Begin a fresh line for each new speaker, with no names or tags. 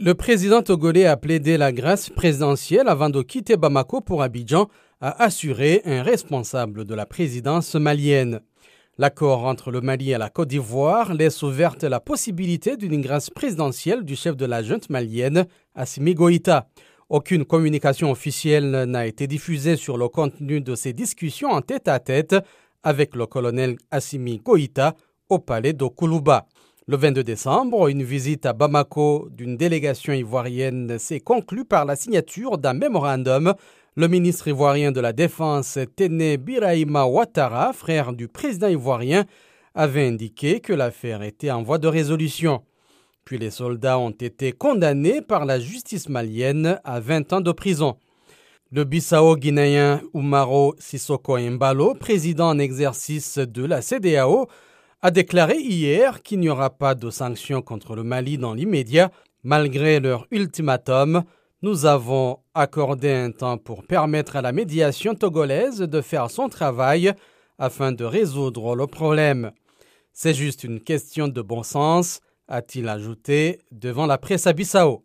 Le président togolais a plaidé la grâce présidentielle avant de quitter Bamako pour Abidjan, a assuré un responsable de la présidence malienne. L'accord entre le Mali et la Côte d'Ivoire laisse ouverte la possibilité d'une grâce présidentielle du chef de la junte malienne, Assimi Goïta. Aucune communication officielle n'a été diffusée sur le contenu de ces discussions en tête à tête avec le colonel Assimi Goïta au palais de Koulouba. Le 22 décembre, une visite à Bamako d'une délégation ivoirienne s'est conclue par la signature d'un mémorandum le ministre ivoirien de la Défense, Tene Biraima Ouattara, frère du président ivoirien, avait indiqué que l'affaire était en voie de résolution. Puis les soldats ont été condamnés par la justice malienne à 20 ans de prison. Le Bissau guinéen Umaro Sissoko Mbalo, président en exercice de la CDAO, a déclaré hier qu'il n'y aura pas de sanctions contre le Mali dans l'immédiat, malgré leur ultimatum nous avons accordé un temps pour permettre à la médiation togolaise de faire son travail afin de résoudre le problème. C'est juste une question de bon sens, a-t-il ajouté devant la presse à Bissau.